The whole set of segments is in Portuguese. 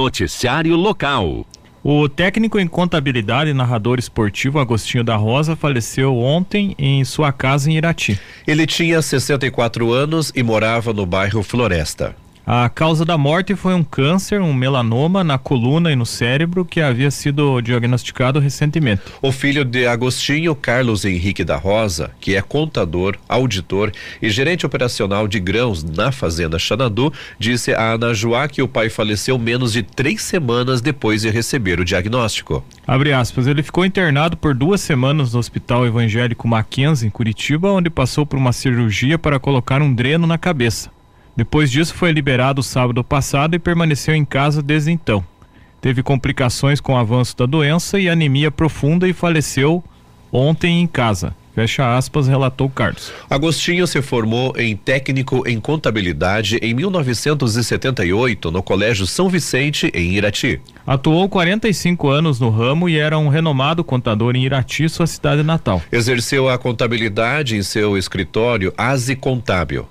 Noticiário Local. O técnico em contabilidade e narrador esportivo Agostinho da Rosa faleceu ontem em sua casa em Irati. Ele tinha 64 anos e morava no bairro Floresta. A causa da morte foi um câncer, um melanoma na coluna e no cérebro que havia sido diagnosticado recentemente. O filho de Agostinho, Carlos Henrique da Rosa, que é contador, auditor e gerente operacional de grãos na fazenda Xanadu, disse a Ana Joá que o pai faleceu menos de três semanas depois de receber o diagnóstico. Abre aspas, ele ficou internado por duas semanas no Hospital Evangélico Mackenzie, em Curitiba, onde passou por uma cirurgia para colocar um dreno na cabeça. Depois disso, foi liberado sábado passado e permaneceu em casa desde então. Teve complicações com o avanço da doença e anemia profunda e faleceu ontem em casa. Fecha aspas, relatou Carlos. Agostinho se formou em técnico em contabilidade em 1978 no Colégio São Vicente, em Irati. Atuou 45 anos no ramo e era um renomado contador em Irati, sua cidade natal. Exerceu a contabilidade em seu escritório Asi Contábil.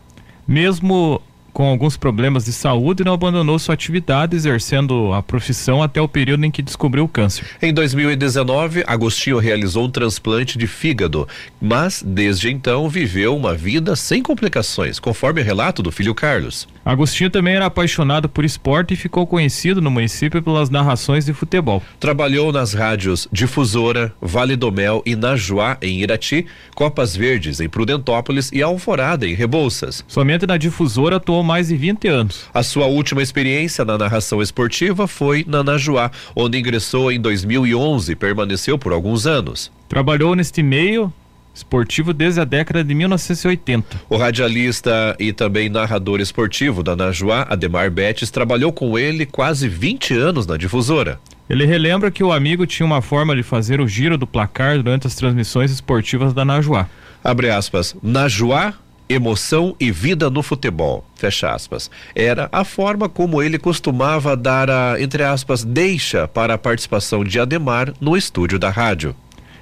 Mesmo com alguns problemas de saúde, não abandonou sua atividade, exercendo a profissão até o período em que descobriu o câncer. Em 2019, Agostinho realizou um transplante de fígado, mas desde então viveu uma vida sem complicações, conforme o relato do filho Carlos. Agostinho também era apaixonado por esporte e ficou conhecido no município pelas narrações de futebol. Trabalhou nas rádios Difusora, Vale do Mel e Najuá, em Irati, Copas Verdes, em Prudentópolis e Alvorada, em Rebouças. Somente na Difusora atuou mais de 20 anos. A sua última experiência na narração esportiva foi na Najuá, onde ingressou em 2011 e permaneceu por alguns anos. Trabalhou neste meio esportivo desde a década de 1980. O radialista e também narrador esportivo da Najuá, Ademar Betes, trabalhou com ele quase 20 anos na difusora. Ele relembra que o amigo tinha uma forma de fazer o giro do placar durante as transmissões esportivas da Najuá. Abre aspas. Najuá emoção e vida no futebol. Fecha aspas. Era a forma como ele costumava dar a, entre aspas, deixa para a participação de Ademar no estúdio da rádio.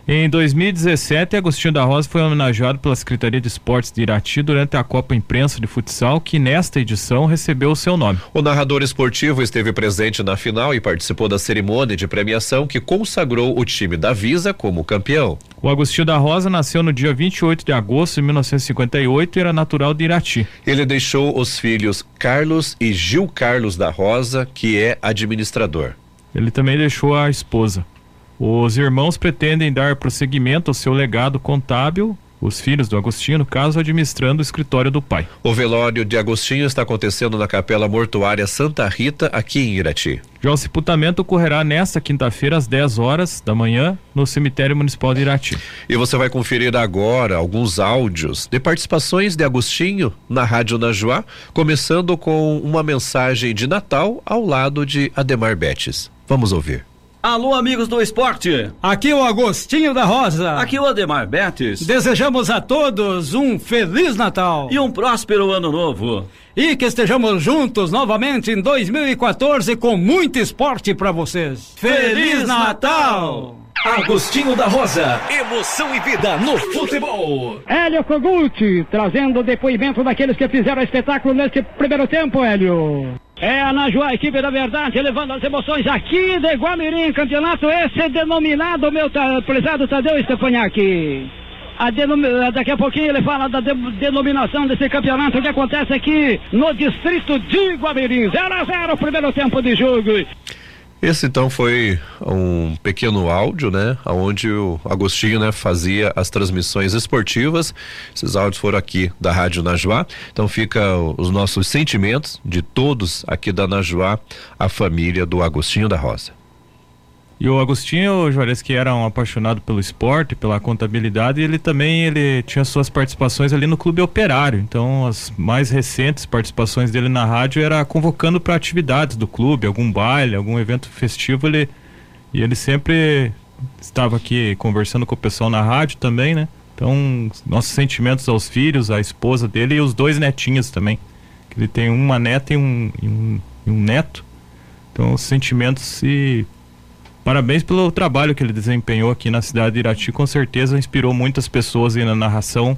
Em 2017, Agostinho da Rosa foi homenageado pela Secretaria de Esportes de Irati durante a Copa Imprensa de Futsal, que nesta edição recebeu o seu nome. O narrador esportivo esteve presente na final e participou da cerimônia de premiação que consagrou o time da Visa como campeão. O Agostinho da Rosa nasceu no dia 28 de agosto de 1958 e era natural de Irati. Ele deixou os filhos Carlos e Gil Carlos da Rosa, que é administrador. Ele também deixou a esposa. Os irmãos pretendem dar prosseguimento ao seu legado contábil os filhos do Agostinho, no caso, administrando o escritório do pai. O velório de Agostinho está acontecendo na Capela Mortuária Santa Rita, aqui em Irati. Já o sepultamento ocorrerá nesta quinta-feira, às 10 horas da manhã, no cemitério municipal de Irati. E você vai conferir agora alguns áudios de participações de Agostinho na Rádio Najuá, começando com uma mensagem de Natal ao lado de Ademar Betes. Vamos ouvir. Alô, amigos do esporte. Aqui o Agostinho da Rosa. Aqui o Ademar Betes. Desejamos a todos um Feliz Natal. E um próspero Ano Novo. E que estejamos juntos novamente em 2014 com muito esporte para vocês. Feliz Natal! Agostinho da Rosa, emoção e vida no futebol. Hélio Kogut, trazendo o depoimento daqueles que fizeram espetáculo neste primeiro tempo, Hélio. É a Najuá, equipe da verdade, levando as emoções aqui de Guamirim, campeonato esse denominado, meu prezado Tadeu Stefaniak. A. Daqui a pouquinho ele fala da de... denominação desse campeonato que acontece aqui no distrito de Guamirim. 0 a 0 primeiro tempo de jogo. Esse então foi um pequeno áudio, né, onde o Agostinho, né, fazia as transmissões esportivas. Esses áudios foram aqui da Rádio Najuá. Então fica os nossos sentimentos de todos aqui da Najuá, a família do Agostinho da Rosa. E o Agostinho Juarez, que era um apaixonado pelo esporte, pela contabilidade, ele também ele tinha suas participações ali no Clube Operário. Então, as mais recentes participações dele na rádio era convocando para atividades do clube, algum baile, algum evento festivo, ele e ele sempre estava aqui conversando com o pessoal na rádio também, né? Então, nossos sentimentos aos filhos, à esposa dele e os dois netinhos também. Ele tem uma neta e um, e um, e um neto. Então, os sentimentos se Parabéns pelo trabalho que ele desempenhou aqui na cidade de Irati. Com certeza inspirou muitas pessoas aí na narração,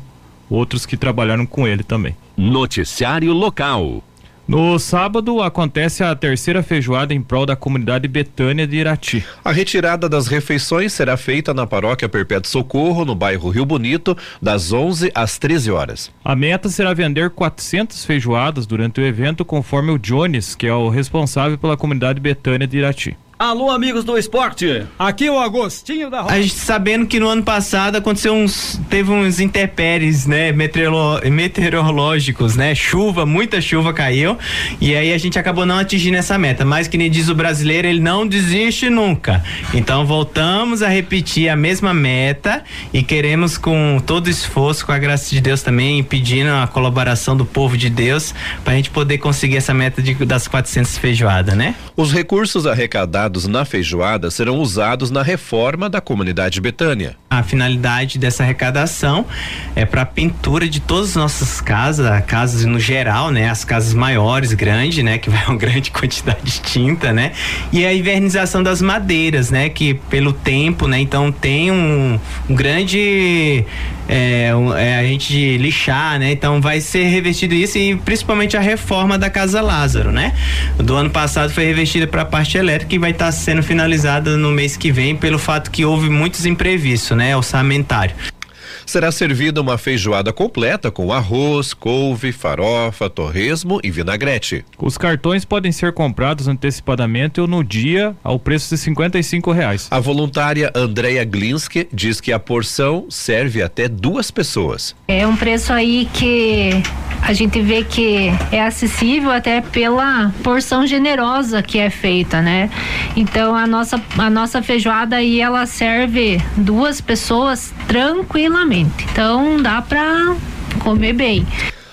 outros que trabalharam com ele também. Noticiário local. No sábado acontece a terceira feijoada em prol da comunidade Betânia de Irati. A retirada das refeições será feita na paróquia Perpétuo Socorro, no bairro Rio Bonito, das 11 às 13 horas. A meta será vender 400 feijoadas durante o evento, conforme o Jones, que é o responsável pela comunidade Betânia de Irati. Alô, amigos do esporte. Aqui o Agostinho da Roça. A gente sabendo que no ano passado aconteceu uns. teve uns intempéries, né? Meteorolo, meteorológicos, né? Chuva, muita chuva caiu. E aí a gente acabou não atingindo essa meta. Mas que nem diz o brasileiro, ele não desiste nunca. Então voltamos a repetir a mesma meta e queremos, com todo esforço, com a graça de Deus também, pedindo a colaboração do povo de Deus, pra gente poder conseguir essa meta de, das 400 feijoadas, né? Os recursos arrecadados na feijoada serão usados na reforma da comunidade Betânia. A finalidade dessa arrecadação é para pintura de todas as nossas casas, casas no geral, né, as casas maiores, grandes, né, que vai uma grande quantidade de tinta, né, e a invernização das madeiras, né, que pelo tempo, né, então tem um, um grande é, é, a gente lixar, né, então vai ser revestido isso e principalmente a reforma da casa Lázaro, né, do ano passado foi revestida para a parte elétrica e vai estar tá sendo finalizada no mês que vem pelo fato que houve muitos imprevistos, né, orçamentário será servida uma feijoada completa com arroz, couve, farofa, torresmo e vinagrete. Os cartões podem ser comprados antecipadamente ou no dia ao preço de cinquenta e reais. A voluntária Andrea Glinski diz que a porção serve até duas pessoas. É um preço aí que a gente vê que é acessível até pela porção generosa que é feita, né? Então a nossa a nossa feijoada aí ela serve duas pessoas tranquilamente. Então dá para comer bem.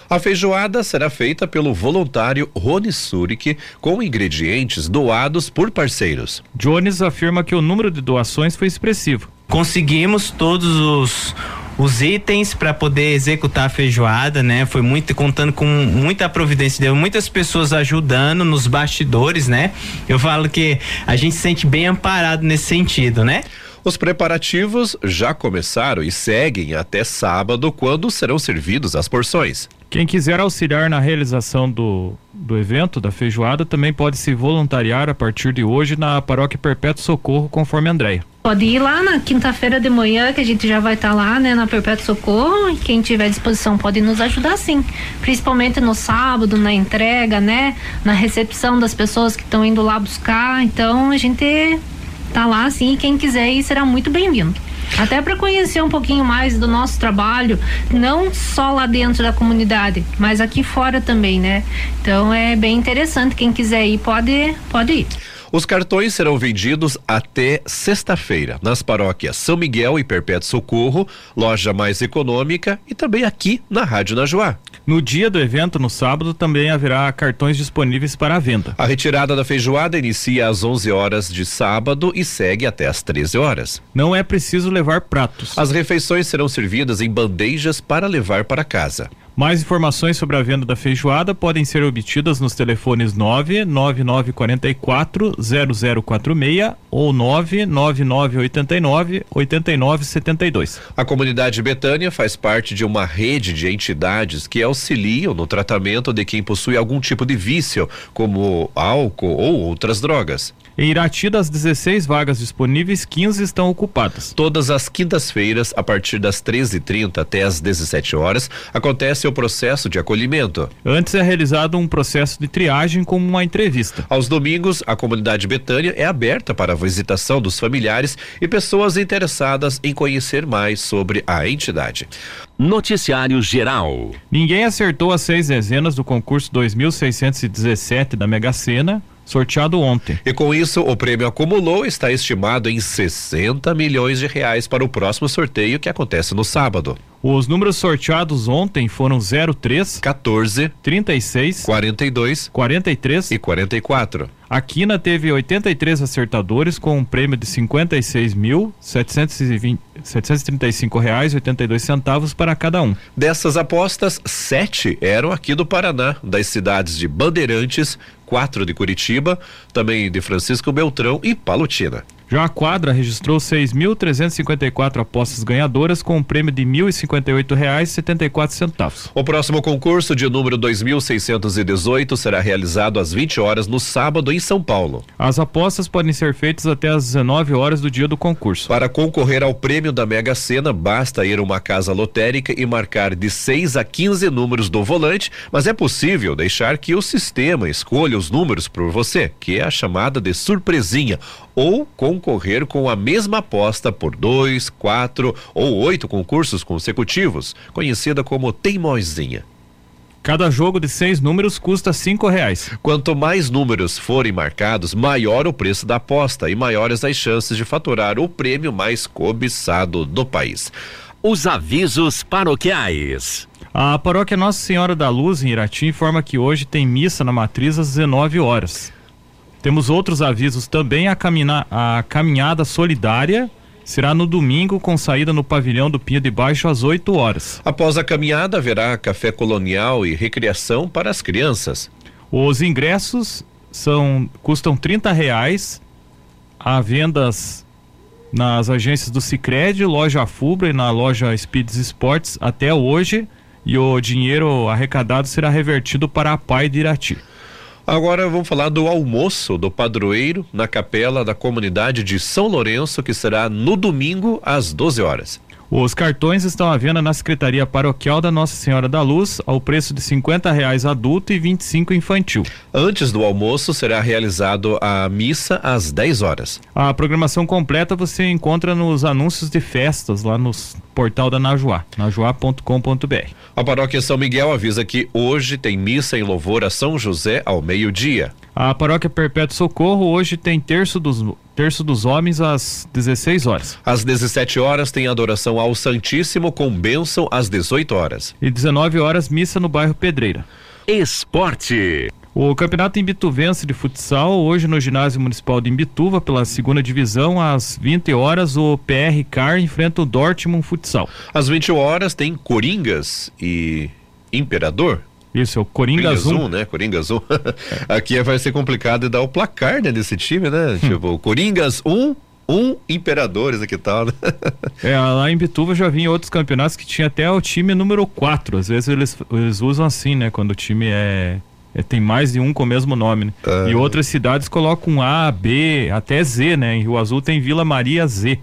A feijoada será feita pelo voluntário Rony Surik com ingredientes doados por parceiros. Jones afirma que o número de doações foi expressivo. Conseguimos todos os os itens para poder executar a feijoada, né? Foi muito contando com muita providência, deu muitas pessoas ajudando nos bastidores, né? Eu falo que a gente se sente bem amparado nesse sentido, né? Os preparativos já começaram e seguem até sábado, quando serão servidos as porções. Quem quiser auxiliar na realização do, do evento, da feijoada, também pode se voluntariar a partir de hoje na Paróquia Perpétuo Socorro, conforme Andréia. Pode ir lá na quinta-feira de manhã, que a gente já vai estar tá lá, né, na Perpétuo Socorro. E quem tiver disposição pode nos ajudar, sim. Principalmente no sábado, na entrega, né, na recepção das pessoas que estão indo lá buscar. Então a gente tá lá, sim. E quem quiser ir será muito bem-vindo. Até para conhecer um pouquinho mais do nosso trabalho, não só lá dentro da comunidade, mas aqui fora também, né? Então é bem interessante. Quem quiser ir pode, pode ir. Os cartões serão vendidos até sexta-feira nas paróquias São Miguel e Perpétuo Socorro, loja mais econômica e também aqui na Rádio Najuá. No dia do evento, no sábado, também haverá cartões disponíveis para a venda. A retirada da feijoada inicia às 11 horas de sábado e segue até às 13 horas. Não é preciso levar pratos. As refeições serão servidas em bandejas para levar para casa. Mais informações sobre a venda da feijoada podem ser obtidas nos telefones 99944 0046 ou 99989 8972. A comunidade Betânia faz parte de uma rede de entidades que auxiliam no tratamento de quem possui algum tipo de vício, como álcool ou outras drogas. Em Irati, das 16 vagas disponíveis, 15 estão ocupadas. Todas as quintas-feiras, a partir das 13h30 até as 17 horas, acontece o processo de acolhimento. Antes é realizado um processo de triagem como uma entrevista. Aos domingos, a comunidade Betânia é aberta para a visitação dos familiares e pessoas interessadas em conhecer mais sobre a entidade. Noticiário Geral. Ninguém acertou as seis dezenas do concurso 2617 da Mega Sena sorteado ontem. E com isso, o prêmio acumulou está estimado em 60 milhões de reais para o próximo sorteio que acontece no sábado. Os números sorteados ontem foram 03, 14, 36, 42, 43 e 44. A Quina teve 83 acertadores com um prêmio de 56.720 735,82 centavos para cada um. Dessas apostas, sete eram aqui do Paraná, das cidades de Bandeirantes, quatro de Curitiba, também de Francisco Beltrão e Palutina. Já a quadra registrou 6.354 apostas ganhadoras com um prêmio de R$ 1.058,74. O próximo concurso de número 2618 será realizado às 20 horas no sábado em São Paulo. As apostas podem ser feitas até às 19 horas do dia do concurso. Para concorrer ao prêmio da Mega Sena, basta ir a uma casa lotérica e marcar de 6 a 15 números do volante, mas é possível deixar que o sistema escolha os números por você, que é a chamada de surpresinha ou concorrer com a mesma aposta por dois, quatro ou oito concursos consecutivos, conhecida como teimosinha. Cada jogo de seis números custa cinco reais. Quanto mais números forem marcados, maior o preço da aposta e maiores as chances de faturar o prêmio mais cobiçado do país. Os avisos paroquiais. A paróquia Nossa Senhora da Luz, em Irati, informa que hoje tem missa na matriz às 19 horas. Temos outros avisos também. A, camina, a caminhada solidária será no domingo com saída no pavilhão do Pinho de Baixo às 8 horas. Após a caminhada, haverá café colonial e recreação para as crianças. Os ingressos são custam 30 reais. Há vendas nas agências do Sicredi, loja Fubra e na loja Speeds Sports até hoje. E o dinheiro arrecadado será revertido para a Pai de Irati. Agora vamos falar do almoço do padroeiro na capela da comunidade de São Lourenço, que será no domingo às 12 horas. Os cartões estão à venda na Secretaria Paroquial da Nossa Senhora da Luz, ao preço de cinquenta reais adulto e 25 infantil. Antes do almoço será realizado a missa às 10 horas. A programação completa você encontra nos anúncios de festas lá no portal da Najuá, najuá.com.br. A paróquia São Miguel avisa que hoje tem missa em louvor a São José ao meio-dia. A paróquia Perpétuo Socorro hoje tem terço dos terço dos homens às 16 horas. Às 17 horas tem adoração ao Santíssimo com bênção às 18 horas. E 19 horas missa no bairro Pedreira. Esporte. O campeonato imbituvense de futsal, hoje no ginásio municipal de Imbituva, pela segunda divisão, às 20 horas, o PR Car enfrenta o Dortmund Futsal. Às 20 horas tem Coringas e Imperador. Isso, é o Coringa, Azul. né? Coringa Azul. Aqui vai ser complicado dar o placar, né, desse time, né? Hum. Tipo, Coringas 1, um, um Imperadores aqui tal, né? É, lá em Bituva já vi em outros campeonatos que tinha até o time número 4. Às vezes eles, eles usam assim, né? Quando o time é, é tem mais de um com o mesmo nome, né? E outras cidades colocam A, B, até Z, né? Em Rio Azul tem Vila Maria Z.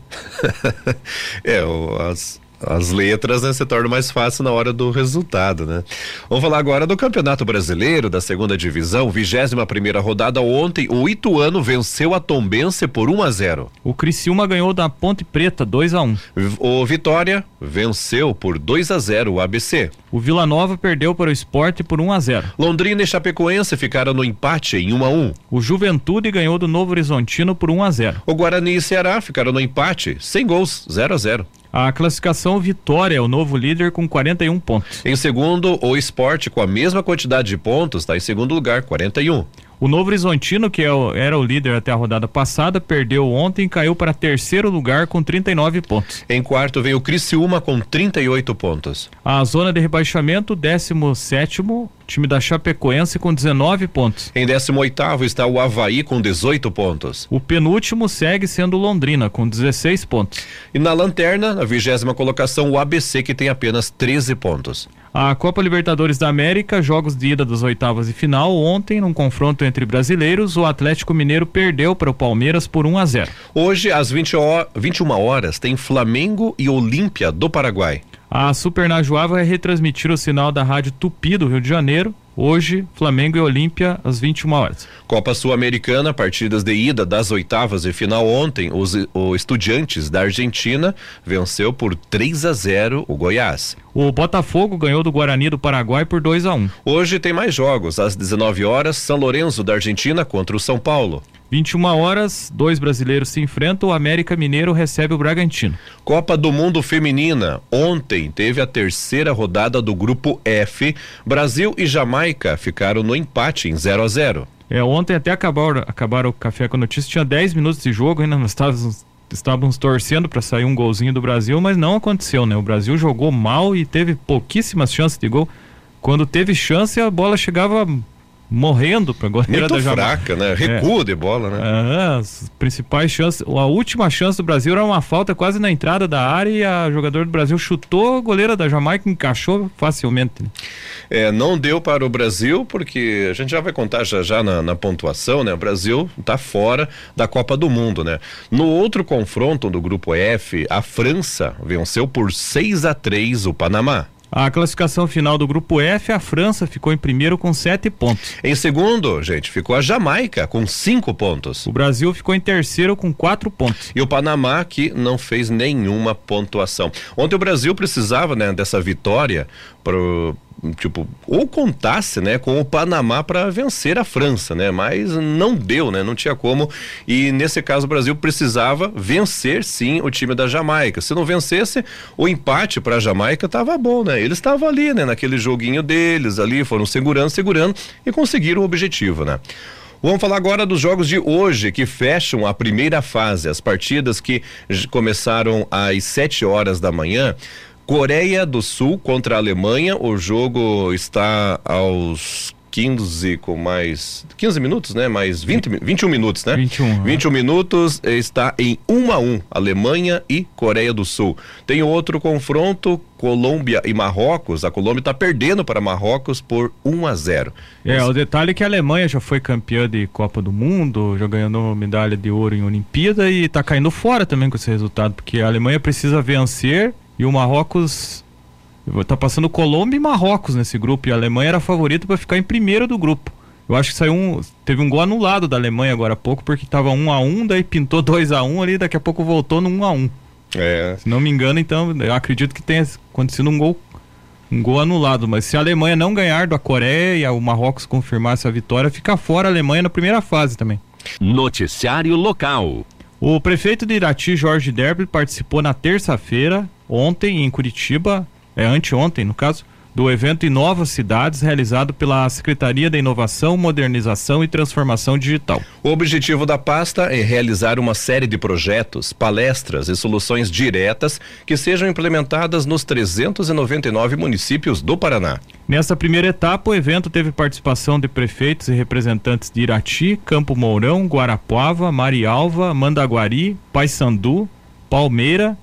é, o, as, as letras né, se tornam mais fácil na hora do resultado, né? Vamos falar agora do Campeonato Brasileiro da segunda divisão, 21 primeira rodada ontem, o Ituano venceu a Tombense por 1 a 0. O Criciúma ganhou da Ponte Preta 2 a 1. O Vitória venceu por 2 a 0 o ABC. O Vila Nova perdeu para o Esporte por 1 a 0. Londrina e Chapecoense ficaram no empate em 1 a 1. O Juventude ganhou do Novo Horizontino por 1 a 0. O Guarani e Ceará ficaram no empate, sem gols, 0 a 0. A classificação Vitória é o novo líder com 41 pontos. Em segundo, o Esporte com a mesma quantidade de pontos está em segundo lugar, 41. O Novo Horizontino, que é era o líder até a rodada passada, perdeu ontem e caiu para terceiro lugar com 39 pontos. Em quarto vem o Criciúma com 38 pontos. A zona de rebaixamento, 17 time da Chapecoense com 19 pontos. Em 18 está o Havaí com 18 pontos. O penúltimo segue sendo Londrina com 16 pontos. E na lanterna, na vigésima colocação, o ABC que tem apenas 13 pontos. A Copa Libertadores da América, jogos de ida das oitavas e final. Ontem, num confronto entre brasileiros, o Atlético Mineiro perdeu para o Palmeiras por 1 a 0. Hoje, às 20 ho 21 horas, tem Flamengo e Olímpia do Paraguai. A Super Najuá vai retransmitir o sinal da Rádio Tupi do Rio de Janeiro Hoje, Flamengo e Olímpia, às 21 horas. Copa Sul-Americana, partidas de ida das oitavas e final ontem. Os o Estudiantes da Argentina venceu por 3 a 0 o Goiás. O Botafogo ganhou do Guarani do Paraguai por 2 a 1. Hoje tem mais jogos. Às 19 horas, São Lourenço da Argentina contra o São Paulo. 21 horas, dois brasileiros se enfrentam. O América Mineiro recebe o Bragantino. Copa do Mundo Feminina. Ontem teve a terceira rodada do grupo F. Brasil e Jamaica ficaram no empate em 0 a 0. É, ontem até acabaram, acabaram o café com a notícia, tinha 10 minutos de jogo, ainda nós estávamos, estávamos torcendo para sair um golzinho do Brasil, mas não aconteceu, né? O Brasil jogou mal e teve pouquíssimas chances de gol. Quando teve chance, a bola chegava morrendo para goleira Muito da Jamaica. fraca, né? Recuo É. de bola, né? Ah, as principais chances, a última chance do Brasil era uma falta quase na entrada da área e a jogador do Brasil chutou, a goleira da Jamaica encaixou facilmente. né? É, não deu para o Brasil, porque a gente já vai contar já já na, na pontuação, né? O Brasil está fora da Copa do Mundo, né? No outro confronto do grupo F, a França venceu por 6 a 3 o Panamá. A classificação final do grupo F, a França ficou em primeiro com sete pontos. Em segundo, gente, ficou a Jamaica com cinco pontos. O Brasil ficou em terceiro com quatro pontos. E o Panamá que não fez nenhuma pontuação. Ontem o Brasil precisava, né, dessa vitória pro tipo, ou contasse, né, com o Panamá para vencer a França, né? Mas não deu, né? Não tinha como. E nesse caso o Brasil precisava vencer sim o time da Jamaica. Se não vencesse, o empate para a Jamaica tava bom, né? Eles estavam ali, né, naquele joguinho deles ali, foram segurando, segurando e conseguiram o objetivo, né? Vamos falar agora dos jogos de hoje que fecham a primeira fase, as partidas que começaram às 7 horas da manhã. Coreia do Sul contra a Alemanha, o jogo está aos 15 com mais 15 minutos, né? Mais 20, mi- 21 minutos, né? 21, 21 minutos eh, está em 1 a 1, Alemanha e Coreia do Sul. Tem outro confronto, Colômbia e Marrocos. A Colômbia está perdendo para Marrocos por 1 a 0. É, o detalhe é que a Alemanha já foi campeã de Copa do Mundo, já ganhou medalha de ouro em Olimpíada e tá caindo fora também com esse resultado, porque a Alemanha precisa vencer e o Marrocos tá passando Colômbia e Marrocos nesse grupo e a Alemanha era a favorita para ficar em primeiro do grupo. Eu acho que saiu um, teve um gol anulado da Alemanha agora há pouco porque tava 1 a 1, daí pintou 2 a 1 ali, daqui a pouco voltou no 1 a 1. É, Se não me engano, então, eu acredito que tenha acontecido um gol um gol anulado, mas se a Alemanha não ganhar da Coreia e o Marrocos confirmar essa vitória, fica fora a Alemanha na primeira fase também. Noticiário local. O prefeito de Irati, Jorge Derby, participou na terça-feira, ontem, em Curitiba, é anteontem no caso, do evento Novas Cidades, realizado pela Secretaria da Inovação, Modernização e Transformação Digital. O objetivo da pasta é realizar uma série de projetos, palestras e soluções diretas que sejam implementadas nos 399 municípios do Paraná. Nessa primeira etapa, o evento teve participação de prefeitos e representantes de Irati, Campo Mourão, Guarapuava, Marialva, Mandaguari, Paysandu, Palmeira,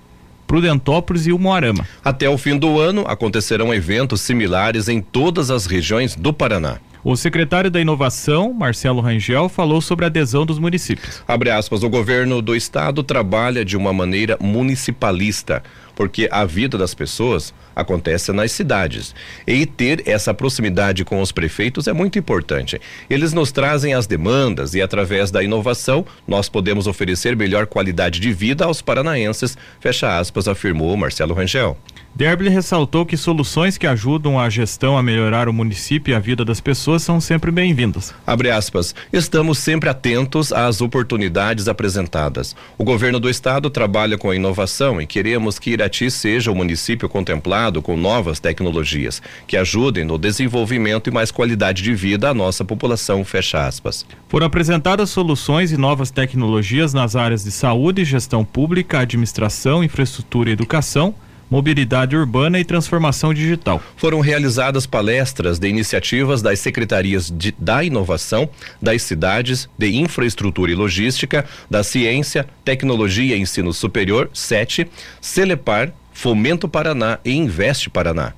Prudentópolis e Umuarama. Até o fim do ano, acontecerão eventos similares em todas as regiões do Paraná. O secretário da Inovação, Marcelo Rangel, falou sobre a adesão dos municípios. Abre aspas, o governo do estado trabalha de uma maneira municipalista, porque a vida das pessoas acontece nas cidades. E ter essa proximidade com os prefeitos é muito importante. Eles nos trazem as demandas e, através da inovação, nós podemos oferecer melhor qualidade de vida aos paranaenses, fecha aspas, afirmou Marcelo Rangel. Derby ressaltou que soluções que ajudam a gestão a melhorar o município e a vida das pessoas são sempre bem-vindas. Abre aspas, estamos sempre atentos às oportunidades apresentadas. O governo do estado trabalha com a inovação e queremos que Irati seja o município contemplado com novas tecnologias que ajudem no desenvolvimento e mais qualidade de vida à nossa população, fecha aspas. Foram apresentadas soluções e novas tecnologias nas áreas de saúde, gestão pública, administração, infraestrutura e educação, mobilidade urbana e transformação digital. Foram realizadas palestras de iniciativas das secretarias de- da inovação, das cidades, de infraestrutura e logística, da ciência, tecnologia e ensino superior, SET, Celepar, Fomento Paraná e Investe Paraná.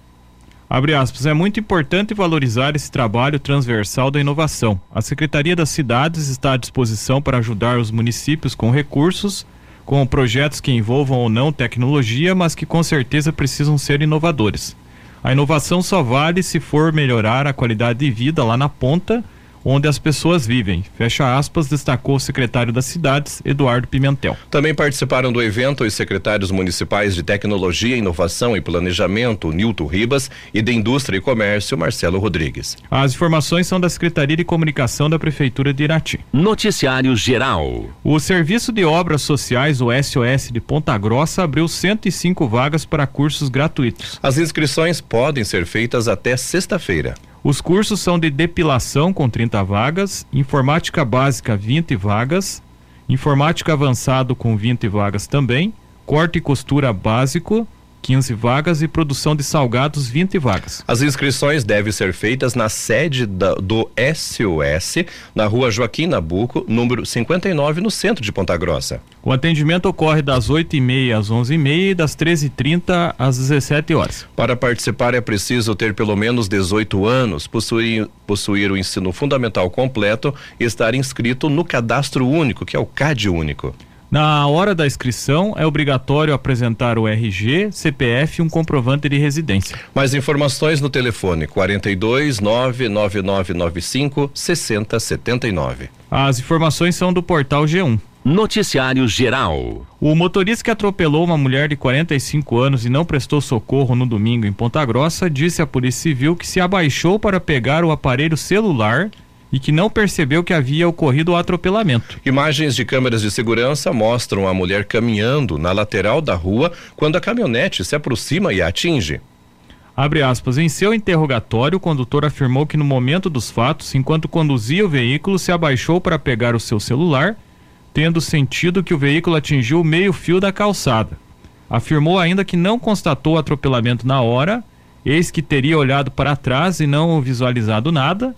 Abre aspas, é muito importante valorizar esse trabalho transversal da inovação. A Secretaria das Cidades está à disposição para ajudar os municípios com recursos, com projetos que envolvam ou não tecnologia, mas que com certeza precisam ser inovadores. A inovação só vale se for melhorar a qualidade de vida lá na ponta, onde as pessoas vivem. Fecha aspas, destacou o secretário das Cidades, Eduardo Pimentel. Também participaram do evento os secretários municipais de Tecnologia, Inovação e Planejamento, Nilton Ribas, e de Indústria e Comércio, Marcelo Rodrigues. As informações são da Secretaria de Comunicação da Prefeitura de Irati. Noticiário geral. O Serviço de Obras Sociais, o SOS de Ponta Grossa, abriu 105 vagas para cursos gratuitos. As inscrições podem ser feitas até sexta-feira. Os cursos são de depilação com 30 vagas, informática básica 20 vagas, informática avançado com 20 vagas também, corte e costura básico, 15 vagas e produção de salgados 20 vagas. As inscrições devem ser feitas na sede da, do SOS, na rua Joaquim Nabuco, número 59, no centro de Ponta Grossa. O atendimento ocorre das 8h30 às 11h30 e das 13h30 às 17 horas. Para participar é preciso ter pelo menos 18 anos, possuir, possuir o ensino fundamental completo e estar inscrito no cadastro único, que é o CAD único. Na hora da inscrição, é obrigatório apresentar o RG, CPF e um comprovante de residência. Mais informações no telefone 42 99995 6079. As informações são do portal G1. Noticiário Geral. O motorista que atropelou uma mulher de 45 anos e não prestou socorro no domingo em Ponta Grossa disse à Polícia Civil que se abaixou para pegar o aparelho celular e que não percebeu que havia ocorrido o atropelamento. Imagens de câmeras de segurança mostram a mulher caminhando na lateral da rua quando a caminhonete se aproxima e a atinge. Abre aspas. Em seu interrogatório, o condutor afirmou que no momento dos fatos, enquanto conduzia o veículo, se abaixou para pegar o seu celular, tendo sentido que o veículo atingiu o meio-fio da calçada. Afirmou ainda que não constatou o atropelamento na hora, eis que teria olhado para trás e não visualizado nada,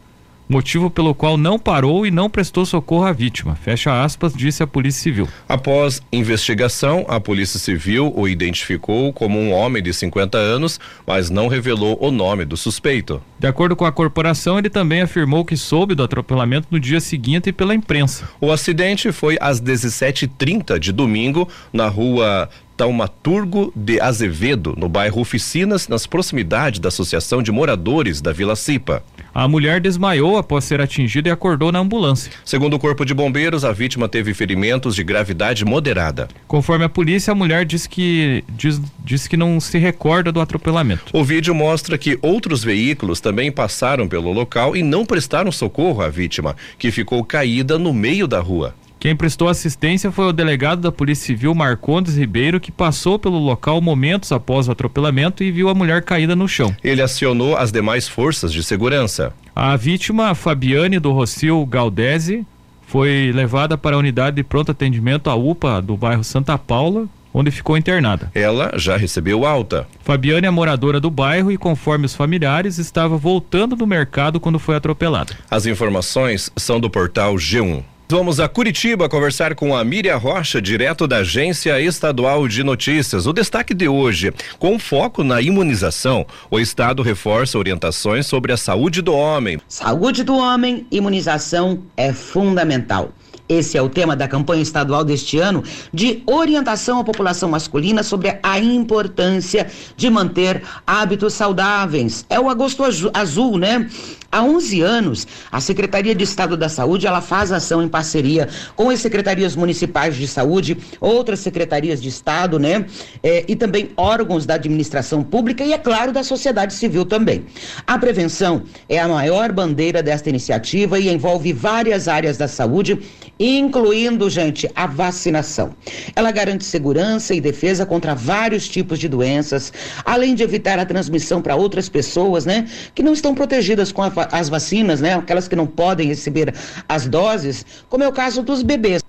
motivo pelo qual não parou e não prestou socorro à vítima. Fecha aspas, disse a Polícia Civil. Após investigação, a Polícia Civil o identificou como um homem de 50 anos, mas não revelou o nome do suspeito. De acordo com a corporação, ele também afirmou que soube do atropelamento no dia seguinte pela imprensa. O acidente foi às 17h30 de domingo na rua Taumaturgo de Azevedo, no bairro Oficinas, nas proximidades da Associação de Moradores da Vila Cipa. A mulher desmaiou após ser atingida e acordou na ambulância. Segundo o Corpo de Bombeiros, a vítima teve ferimentos de gravidade moderada. Conforme a polícia, a mulher disse que, diz, disse que não se recorda do atropelamento. O vídeo mostra que outros veículos também passaram pelo local e não prestaram socorro à vítima, que ficou caída no meio da rua. Quem prestou assistência foi o delegado da Polícia Civil Marcondes Ribeiro, que passou pelo local momentos após o atropelamento e viu a mulher caída no chão. Ele acionou as demais forças de segurança. A vítima, Fabiane do Rocio Galdese, foi levada para a unidade de pronto atendimento à UPA do bairro Santa Paula, onde ficou internada. Ela já recebeu alta. Fabiane é moradora do bairro e, conforme os familiares, estava voltando do mercado quando foi atropelada. As informações são do portal G1. Vamos a Curitiba conversar com a Miriam Rocha, direto da Agência Estadual de Notícias. O destaque de hoje, com foco na imunização, o Estado reforça orientações sobre a saúde do homem. Saúde do homem, imunização é fundamental. Esse é o tema da campanha estadual deste ano de orientação à população masculina sobre a importância de manter hábitos saudáveis. É o agosto azul, né? Há 11 anos, a Secretaria de Estado da Saúde ela faz ação em parceria com as secretarias municipais de saúde, outras secretarias de Estado, né? É, e também órgãos da administração pública e, é claro, da sociedade civil também. A prevenção é a maior bandeira desta iniciativa e envolve várias áreas da saúde incluindo, gente, a vacinação. Ela garante segurança e defesa contra vários tipos de doenças, além de evitar a transmissão para outras pessoas, né, que não estão protegidas com a, as vacinas, né, aquelas que não podem receber as doses, como é o caso dos bebês.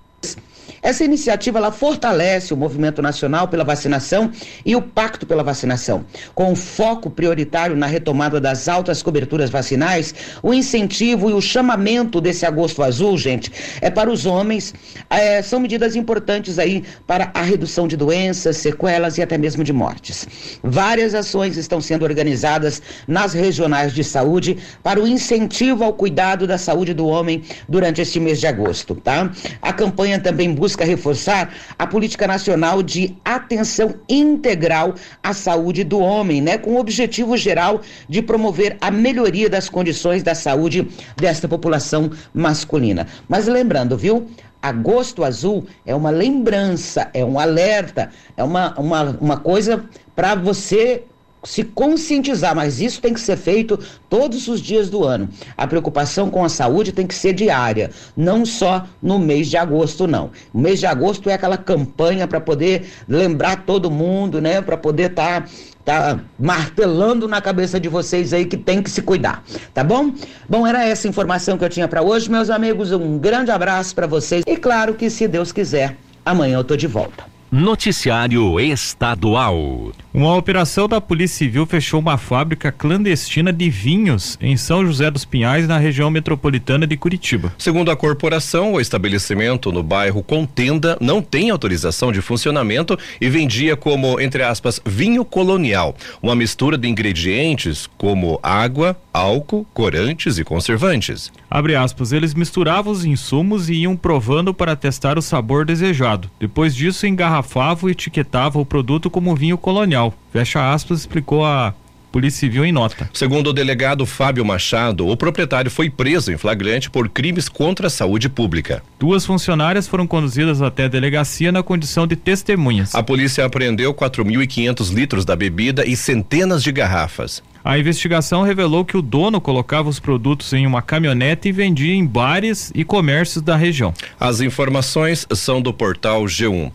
Essa iniciativa ela fortalece o movimento nacional pela vacinação e o pacto pela vacinação, com foco prioritário na retomada das altas coberturas vacinais, o incentivo e o chamamento desse agosto azul, gente, é para os homens, é, são medidas importantes aí para a redução de doenças, sequelas e até mesmo de mortes. Várias ações estão sendo organizadas nas regionais de saúde para o incentivo ao cuidado da saúde do homem durante este mês de agosto, tá? A campanha também busca busca reforçar a política nacional de atenção integral à saúde do homem, né, com o objetivo geral de promover a melhoria das condições da saúde desta população masculina. Mas lembrando, viu? Agosto Azul é uma lembrança, é um alerta, é uma, uma, uma coisa para você se conscientizar, mas isso tem que ser feito todos os dias do ano. A preocupação com a saúde tem que ser diária, não só no mês de agosto, não. O mês de agosto é aquela campanha para poder lembrar todo mundo, né? Para poder estar tá tá martelando na cabeça de vocês aí que tem que se cuidar, tá bom? Bom, era essa informação que eu tinha para hoje, meus amigos. Um grande abraço para vocês e claro que se Deus quiser, amanhã eu tô de volta. Noticiário Estadual. Uma operação da Polícia Civil fechou uma fábrica clandestina de vinhos em São José dos Pinhais, na região metropolitana de Curitiba. Segundo a corporação, o estabelecimento no bairro Contenda não tem autorização de funcionamento e vendia como, entre aspas, vinho colonial, uma mistura de ingredientes como água, álcool, corantes e conservantes. Abre aspas, eles misturavam os insumos e iam provando para testar o sabor desejado. Depois disso, engarrafavam e etiquetavam o produto como vinho colonial. Fecha aspas, explicou a Polícia Civil em nota. Segundo o delegado Fábio Machado, o proprietário foi preso em flagrante por crimes contra a saúde pública. Duas funcionárias foram conduzidas até a delegacia na condição de testemunhas. A polícia apreendeu 4.500 litros da bebida e centenas de garrafas. A investigação revelou que o dono colocava os produtos em uma caminhonete e vendia em bares e comércios da região. As informações são do portal G1.